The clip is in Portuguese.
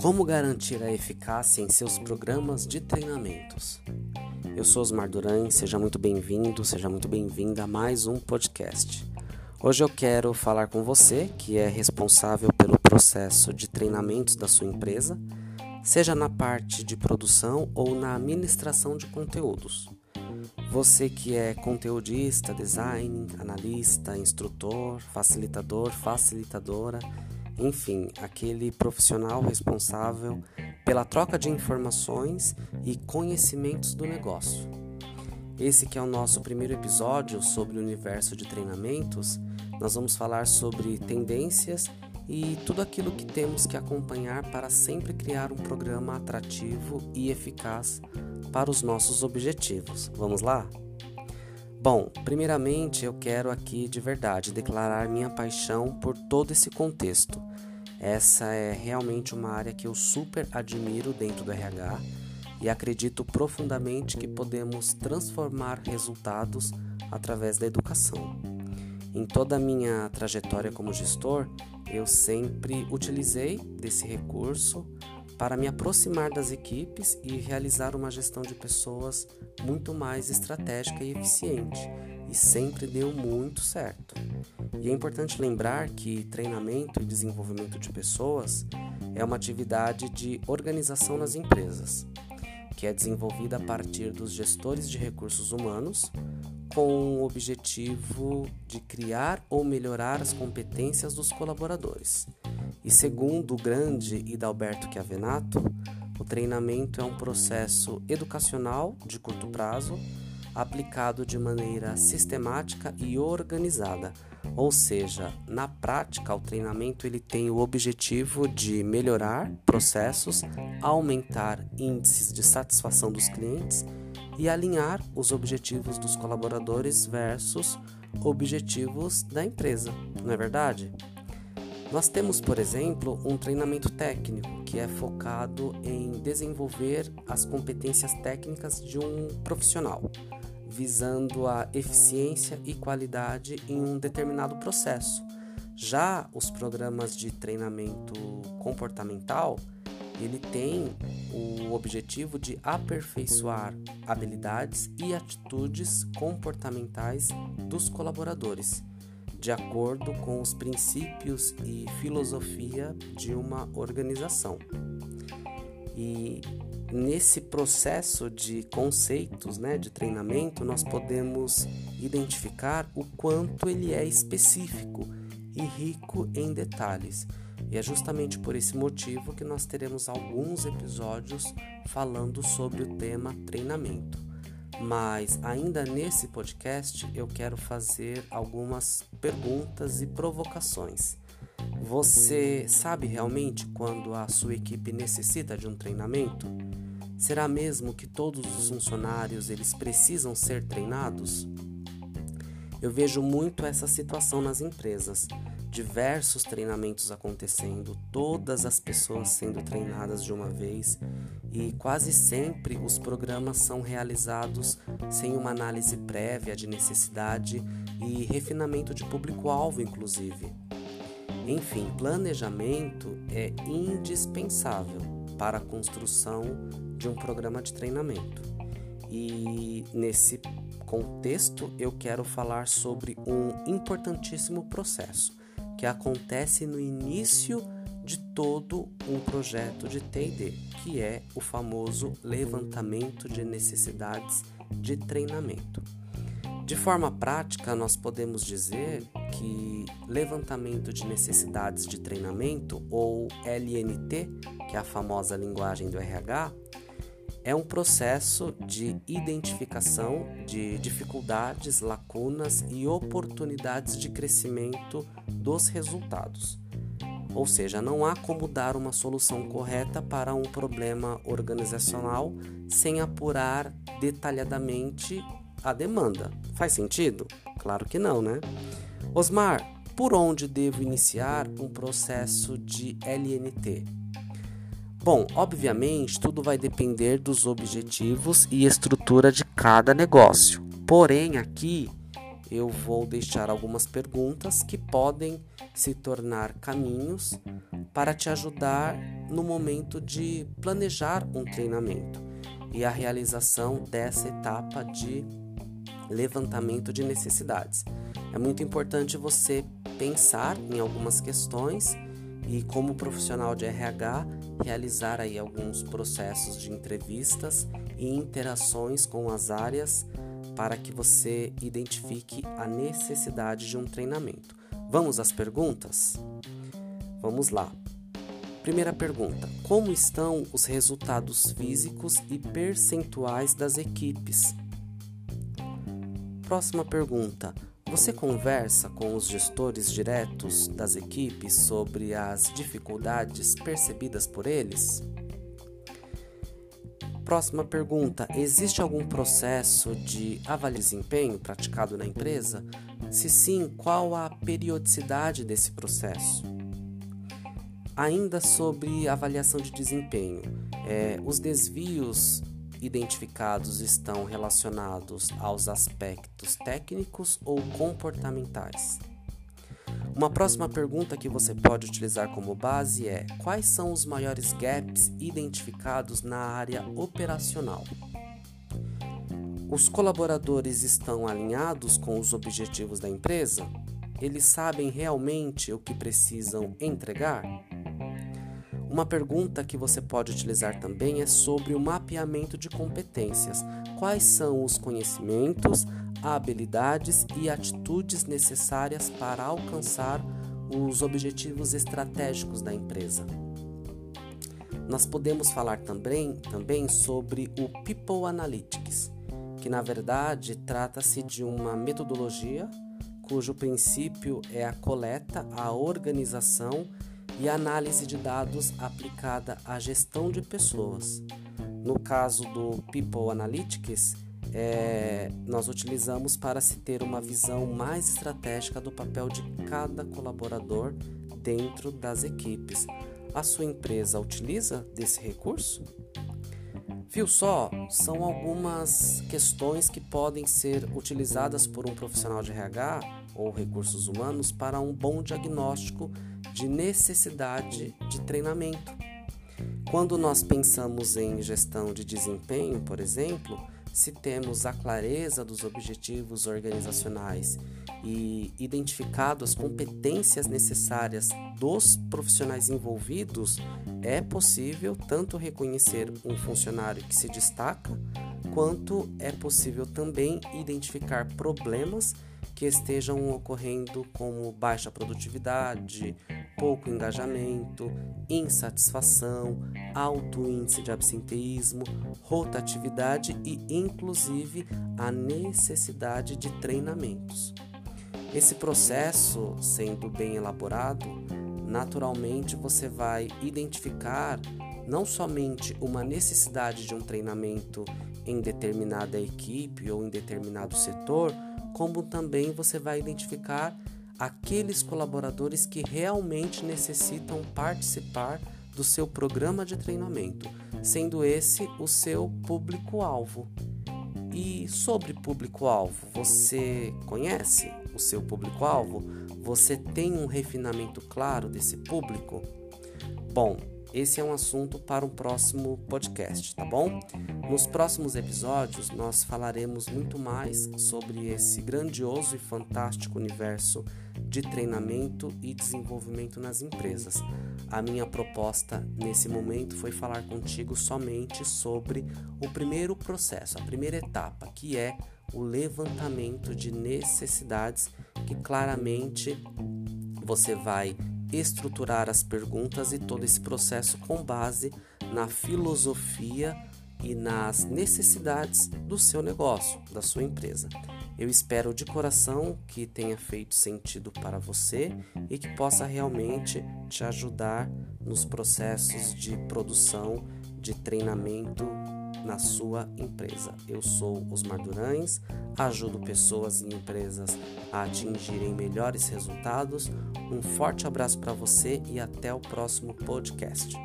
Como garantir a eficácia em seus programas de treinamentos? Eu sou Osmar Duran, seja muito bem-vindo, seja muito bem-vinda a mais um podcast. Hoje eu quero falar com você que é responsável pelo processo de treinamentos da sua empresa, seja na parte de produção ou na administração de conteúdos. Você que é conteudista, design, analista, instrutor, facilitador, facilitadora, enfim, aquele profissional responsável pela troca de informações e conhecimentos do negócio. Esse que é o nosso primeiro episódio sobre o universo de treinamentos, nós vamos falar sobre tendências e tudo aquilo que temos que acompanhar para sempre criar um programa atrativo e eficaz para os nossos objetivos. Vamos lá? Bom, primeiramente eu quero aqui de verdade declarar minha paixão por todo esse contexto. Essa é realmente uma área que eu super admiro dentro do RH e acredito profundamente que podemos transformar resultados através da educação. Em toda a minha trajetória como gestor, eu sempre utilizei desse recurso para me aproximar das equipes e realizar uma gestão de pessoas muito mais estratégica e eficiente, e sempre deu muito certo. E é importante lembrar que treinamento e desenvolvimento de pessoas é uma atividade de organização nas empresas, que é desenvolvida a partir dos gestores de recursos humanos com o objetivo de criar ou melhorar as competências dos colaboradores. E segundo o grande Hidalberto Chiavenato, o treinamento é um processo educacional de curto prazo, aplicado de maneira sistemática e organizada. Ou seja, na prática, o treinamento ele tem o objetivo de melhorar processos, aumentar índices de satisfação dos clientes e alinhar os objetivos dos colaboradores versus objetivos da empresa, não é verdade? Nós temos, por exemplo, um treinamento técnico que é focado em desenvolver as competências técnicas de um profissional, visando a eficiência e qualidade em um determinado processo. Já os programas de treinamento comportamental, ele tem o objetivo de aperfeiçoar habilidades e atitudes comportamentais dos colaboradores de acordo com os princípios e filosofia de uma organização. E nesse processo de conceitos, né, de treinamento, nós podemos identificar o quanto ele é específico e rico em detalhes. E é justamente por esse motivo que nós teremos alguns episódios falando sobre o tema treinamento. Mas ainda nesse podcast eu quero fazer algumas perguntas e provocações. Você sabe realmente quando a sua equipe necessita de um treinamento? Será mesmo que todos os funcionários eles precisam ser treinados? Eu vejo muito essa situação nas empresas diversos treinamentos acontecendo, todas as pessoas sendo treinadas de uma vez e quase sempre os programas são realizados sem uma análise prévia de necessidade e refinamento de público-alvo, inclusive. Enfim, planejamento é indispensável para a construção de um programa de treinamento. E nesse contexto, eu quero falar sobre um importantíssimo processo que acontece no início todo um projeto de TD, que é o famoso levantamento de necessidades de treinamento. De forma prática, nós podemos dizer que levantamento de necessidades de treinamento, ou LNT, que é a famosa linguagem do RH, é um processo de identificação de dificuldades, lacunas e oportunidades de crescimento dos resultados. Ou seja, não há como dar uma solução correta para um problema organizacional sem apurar detalhadamente a demanda. Faz sentido? Claro que não, né? Osmar, por onde devo iniciar um processo de LNT? Bom, obviamente tudo vai depender dos objetivos e estrutura de cada negócio. Porém, aqui eu vou deixar algumas perguntas que podem se tornar caminhos para te ajudar no momento de planejar um treinamento e a realização dessa etapa de levantamento de necessidades. É muito importante você pensar em algumas questões e como profissional de RH realizar aí alguns processos de entrevistas e interações com as áreas para que você identifique a necessidade de um treinamento. Vamos às perguntas? Vamos lá. Primeira pergunta: Como estão os resultados físicos e percentuais das equipes? Próxima pergunta: Você conversa com os gestores diretos das equipes sobre as dificuldades percebidas por eles? Próxima pergunta: Existe algum processo de avaliação de desempenho praticado na empresa? Se sim, qual a periodicidade desse processo? Ainda sobre avaliação de desempenho, é, os desvios identificados estão relacionados aos aspectos técnicos ou comportamentais? Uma próxima pergunta que você pode utilizar como base é: quais são os maiores gaps identificados na área operacional? Os colaboradores estão alinhados com os objetivos da empresa? Eles sabem realmente o que precisam entregar? Uma pergunta que você pode utilizar também é sobre o mapeamento de competências. Quais são os conhecimentos, habilidades e atitudes necessárias para alcançar os objetivos estratégicos da empresa? Nós podemos falar também, também sobre o People Analytics, que na verdade trata-se de uma metodologia cujo princípio é a coleta, a organização e análise de dados aplicada à gestão de pessoas. No caso do People Analytics, é, nós utilizamos para se ter uma visão mais estratégica do papel de cada colaborador dentro das equipes. A sua empresa utiliza desse recurso? Viu só? São algumas questões que podem ser utilizadas por um profissional de RH ou recursos humanos para um bom diagnóstico de necessidade de treinamento. Quando nós pensamos em gestão de desempenho, por exemplo, se temos a clareza dos objetivos organizacionais e identificado as competências necessárias dos profissionais envolvidos, é possível tanto reconhecer um funcionário que se destaca, quanto é possível também identificar problemas que estejam ocorrendo como baixa produtividade, pouco engajamento, insatisfação, alto índice de absenteísmo, rotatividade e, inclusive, a necessidade de treinamentos. Esse processo, sendo bem elaborado, naturalmente você vai identificar não somente uma necessidade de um treinamento em determinada equipe ou em determinado setor, como também você vai identificar aqueles colaboradores que realmente necessitam participar do seu programa de treinamento, sendo esse o seu público-alvo. E sobre público-alvo, você conhece o seu público-alvo? Você tem um refinamento claro desse público? Bom, esse é um assunto para um próximo podcast, tá bom? Nos próximos episódios nós falaremos muito mais sobre esse grandioso e fantástico universo de treinamento e desenvolvimento nas empresas. A minha proposta nesse momento foi falar contigo somente sobre o primeiro processo, a primeira etapa, que é o levantamento de necessidades que claramente você vai estruturar as perguntas e todo esse processo com base na filosofia e nas necessidades do seu negócio, da sua empresa. Eu espero de coração que tenha feito sentido para você e que possa realmente te ajudar nos processos de produção, de treinamento na sua empresa. Eu sou Osmar Durães, ajudo pessoas e empresas a atingirem melhores resultados. Um forte abraço para você e até o próximo podcast.